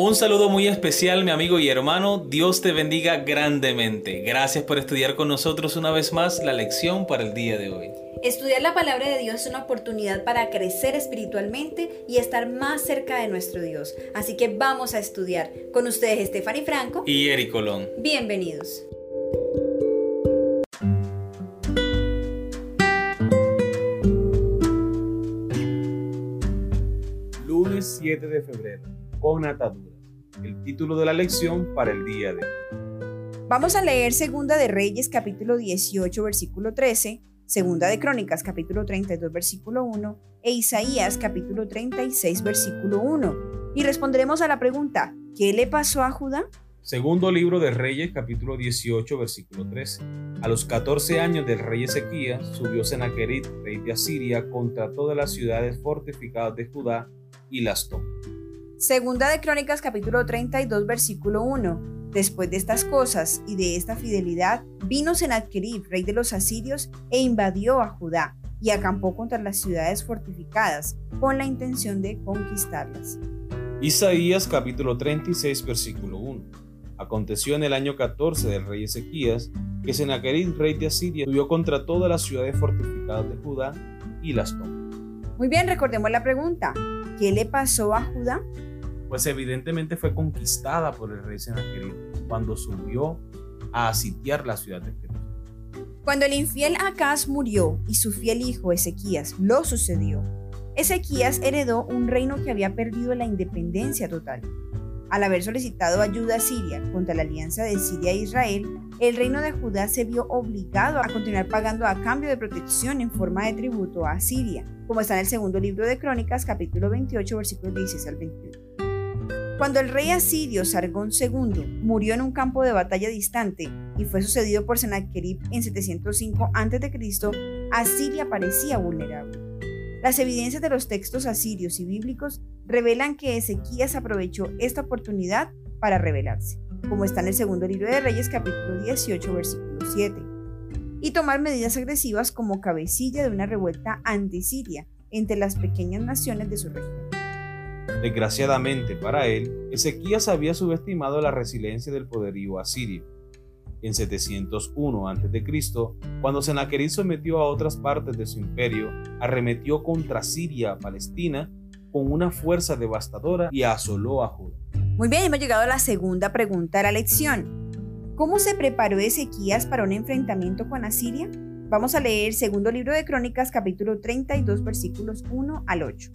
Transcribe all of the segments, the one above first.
Un saludo muy especial, mi amigo y hermano. Dios te bendiga grandemente. Gracias por estudiar con nosotros una vez más la lección para el día de hoy. Estudiar la palabra de Dios es una oportunidad para crecer espiritualmente y estar más cerca de nuestro Dios. Así que vamos a estudiar. Con ustedes, Stephanie Franco y Eric Colón. Bienvenidos. Lunes 7 de febrero con ataduras. El título de la lección para el día de hoy. Vamos a leer Segunda de Reyes capítulo 18 versículo 13, Segunda de Crónicas capítulo 32 versículo 1 e Isaías capítulo 36 versículo 1 y responderemos a la pregunta, ¿qué le pasó a Judá? Segundo libro de Reyes capítulo 18 versículo 13. A los 14 años del rey Ezequías subió Senaquerit, rey de Asiria, contra todas las ciudades fortificadas de Judá y las tomó. Segunda de Crónicas capítulo 32 versículo 1. Después de estas cosas y de esta fidelidad, vino Sennacherib, rey de los asirios, e invadió a Judá y acampó contra las ciudades fortificadas con la intención de conquistarlas. Isaías capítulo 36 versículo 1. Aconteció en el año 14 del rey Ezequías que Sennacherib, rey de Asiria, subió contra todas las ciudades fortificadas de Judá y las tomó. Muy bien, recordemos la pregunta. ¿Qué le pasó a Judá? Pues evidentemente fue conquistada por el rey Sennacherib cuando subió a sitiar la ciudad de Jerusalén. Cuando el infiel Acaz murió y su fiel hijo Ezequías lo sucedió, Ezequías heredó un reino que había perdido la independencia total. Al haber solicitado ayuda a Siria contra la alianza de Siria e Israel, el reino de Judá se vio obligado a continuar pagando a cambio de protección en forma de tributo a Siria, como está en el segundo libro de Crónicas, capítulo 28, versículos 16 al 21. Cuando el rey asirio Sargón II murió en un campo de batalla distante y fue sucedido por Sennacherib en 705 a.C., Asiria parecía vulnerable. Las evidencias de los textos asirios y bíblicos revelan que Ezequías aprovechó esta oportunidad para rebelarse, como está en el segundo libro de Reyes capítulo 18 versículo 7, y tomar medidas agresivas como cabecilla de una revuelta anti-Siria entre las pequeñas naciones de su región. Desgraciadamente para él, Ezequías había subestimado la resiliencia del poderío asirio. En 701 a.C., cuando Sennacherib sometió a otras partes de su imperio, arremetió contra Siria, Palestina, con una fuerza devastadora y asoló a Judá. Muy bien, hemos llegado a la segunda pregunta de la lección. ¿Cómo se preparó Ezequías para un enfrentamiento con Asiria? Vamos a leer segundo libro de Crónicas capítulo 32 versículos 1 al 8.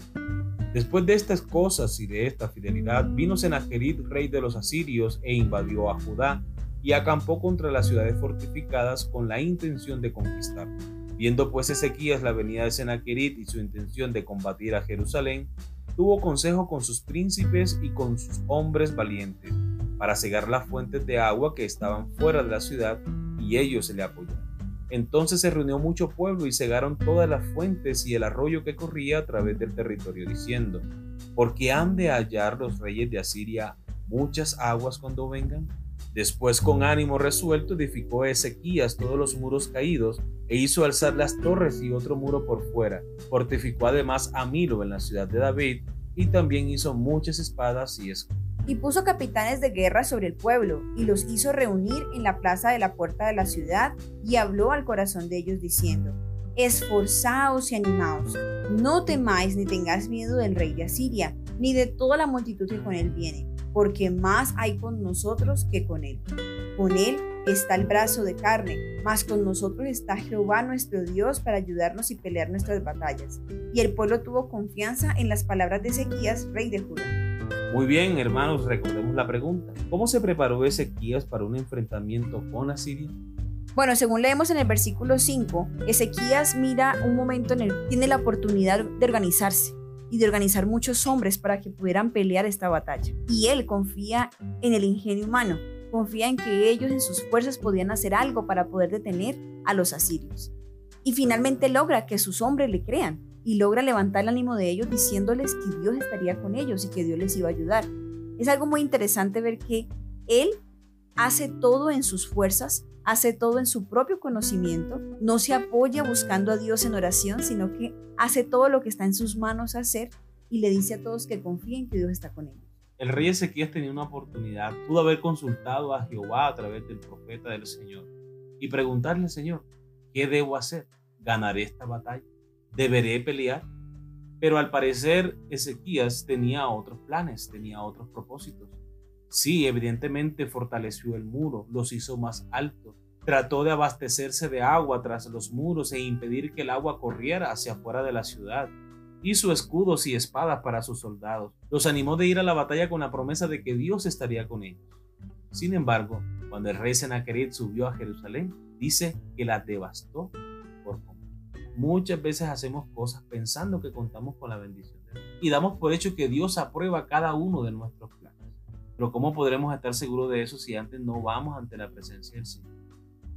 Después de estas cosas y de esta fidelidad, vino Sennacherib, rey de los asirios, e invadió a Judá, y acampó contra las ciudades fortificadas con la intención de conquistar. Viendo pues Ezequías la venida de Sennacherib y su intención de combatir a Jerusalén, tuvo consejo con sus príncipes y con sus hombres valientes, para cegar las fuentes de agua que estaban fuera de la ciudad, y ellos se le apoyaron. Entonces se reunió mucho pueblo y cegaron todas las fuentes y el arroyo que corría a través del territorio, diciendo, porque han de hallar los reyes de Asiria muchas aguas cuando vengan. Después con ánimo resuelto edificó Ezequías todos los muros caídos e hizo alzar las torres y otro muro por fuera. Fortificó además a Milo en la ciudad de David y también hizo muchas espadas y escudos y puso capitanes de guerra sobre el pueblo, y los hizo reunir en la plaza de la puerta de la ciudad, y habló al corazón de ellos diciendo, Esforzaos y animaos, no temáis ni tengáis miedo del rey de Asiria, ni de toda la multitud que con él viene, porque más hay con nosotros que con él. Con él está el brazo de carne, mas con nosotros está Jehová nuestro Dios para ayudarnos y pelear nuestras batallas. Y el pueblo tuvo confianza en las palabras de Ezequías, rey de Judá. Muy bien, hermanos, recordemos la pregunta. ¿Cómo se preparó Ezequías para un enfrentamiento con Asiria? Bueno, según leemos en el versículo 5, Ezequías mira un momento en el tiene la oportunidad de organizarse y de organizar muchos hombres para que pudieran pelear esta batalla. Y él confía en el ingenio humano, confía en que ellos en sus fuerzas podían hacer algo para poder detener a los asirios. Y finalmente logra que sus hombres le crean y logra levantar el ánimo de ellos diciéndoles que Dios estaría con ellos y que Dios les iba a ayudar. Es algo muy interesante ver que Él hace todo en sus fuerzas, hace todo en su propio conocimiento, no se apoya buscando a Dios en oración, sino que hace todo lo que está en sus manos hacer y le dice a todos que confíen que Dios está con ellos. El rey Ezequías tenía una oportunidad, pudo haber consultado a Jehová a través del profeta del Señor y preguntarle, Señor, ¿qué debo hacer? ¿Ganaré esta batalla? ¿Deberé pelear? Pero al parecer Ezequías tenía otros planes, tenía otros propósitos. Sí, evidentemente fortaleció el muro, los hizo más altos, trató de abastecerse de agua tras los muros e impedir que el agua corriera hacia afuera de la ciudad. Hizo escudos y espadas para sus soldados. Los animó de ir a la batalla con la promesa de que Dios estaría con ellos. Sin embargo, cuando el rey Sennacherib subió a Jerusalén, dice que la devastó. Muchas veces hacemos cosas pensando que contamos con la bendición de Dios y damos por hecho que Dios aprueba cada uno de nuestros planes. Pero ¿cómo podremos estar seguros de eso si antes no vamos ante la presencia del Señor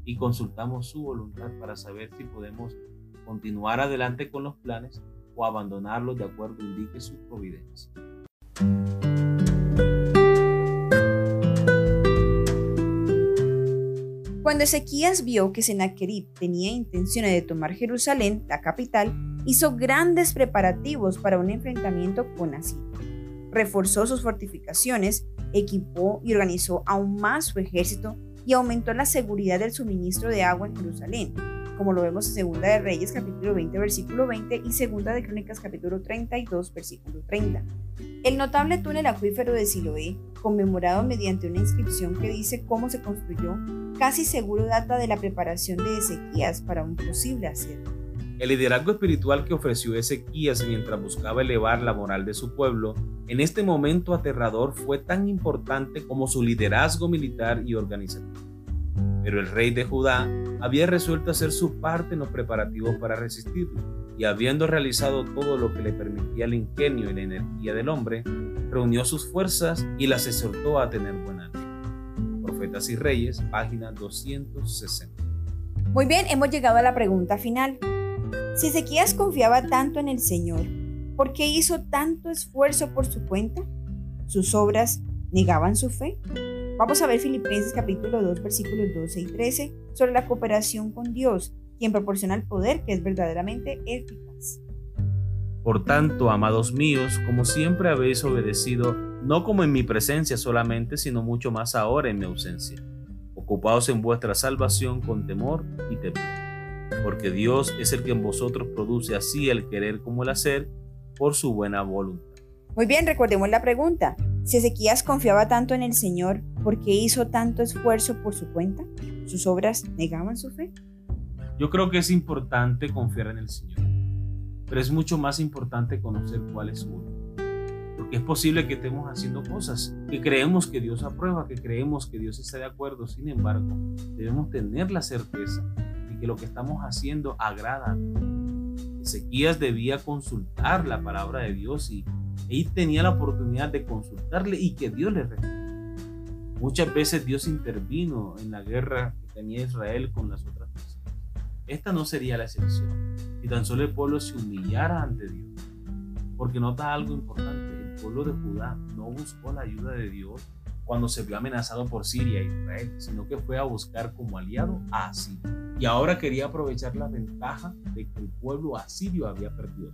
y consultamos su voluntad para saber si podemos continuar adelante con los planes o abandonarlos de acuerdo indique su providencia? Cuando Ezequías vio que Sennacherib tenía intenciones de tomar Jerusalén, la capital, hizo grandes preparativos para un enfrentamiento con Asiria. Reforzó sus fortificaciones equipó y organizó aún más su ejército y aumentó la seguridad del suministro de agua en Jerusalén, como lo vemos en Segunda de Reyes capítulo 20 versículo 20 y Segunda de Crónicas capítulo 32 versículo 30. El notable túnel acuífero de Siloé, conmemorado mediante una inscripción que dice cómo se construyó, casi seguro data de la preparación de Ezequías para un posible asedio. El liderazgo espiritual que ofreció Ezequías mientras buscaba elevar la moral de su pueblo, en este momento aterrador fue tan importante como su liderazgo militar y organizativo. Pero el rey de Judá había resuelto hacer su parte en los preparativos para resistirlo, y habiendo realizado todo lo que le permitía el ingenio y la energía del hombre, reunió sus fuerzas y las exhortó a tener buen ánimo. Profetas y Reyes, página 260. Muy bien, hemos llegado a la pregunta final. Si Ezequías confiaba tanto en el Señor, ¿por qué hizo tanto esfuerzo por su cuenta? ¿Sus obras negaban su fe? Vamos a ver Filipenses capítulo 2 versículos 12 y 13 sobre la cooperación con Dios, quien proporciona el poder que es verdaderamente eficaz. Por tanto, amados míos, como siempre habéis obedecido, no como en mi presencia solamente, sino mucho más ahora en mi ausencia. Ocupaos en vuestra salvación con temor y temor porque Dios es el que en vosotros produce así el querer como el hacer por su buena voluntad. Muy bien, recordemos la pregunta. Si Ezequías confiaba tanto en el Señor, ¿por qué hizo tanto esfuerzo por su cuenta? ¿Sus obras negaban su fe? Yo creo que es importante confiar en el Señor, pero es mucho más importante conocer cuál es su. Porque es posible que estemos haciendo cosas que creemos que Dios aprueba, que creemos que Dios está de acuerdo. Sin embargo, debemos tener la certeza que lo que estamos haciendo agrada a Ezequías debía consultar la palabra de Dios y él tenía la oportunidad de consultarle y que Dios le respondiera. Muchas veces Dios intervino en la guerra que tenía Israel con las otras naciones. Esta no sería la excepción. Si tan solo el pueblo se humillara ante Dios. Porque nota algo importante, el pueblo de Judá no buscó la ayuda de Dios cuando se vio amenazado por Siria e Israel, sino que fue a buscar como aliado a Siria y ahora quería aprovechar la ventaja de que el pueblo asirio había perdido.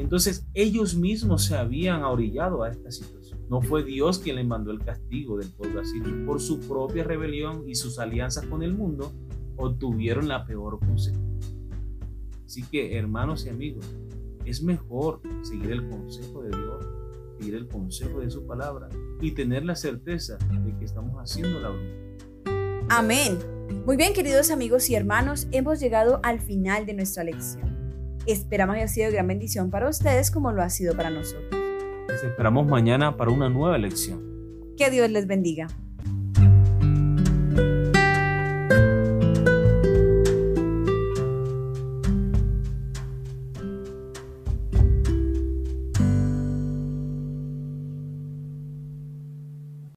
Entonces ellos mismos se habían ahorillado a esta situación. No fue Dios quien le mandó el castigo del pueblo asirio. Por su propia rebelión y sus alianzas con el mundo, obtuvieron la peor consecuencia. Así que, hermanos y amigos, es mejor seguir el consejo de Dios, seguir el consejo de su palabra y tener la certeza de que estamos haciendo la voluntad. Amén. Muy bien, queridos amigos y hermanos, hemos llegado al final de nuestra lección. Esperamos haya sido de gran bendición para ustedes como lo ha sido para nosotros. Les esperamos mañana para una nueva lección. Que Dios les bendiga.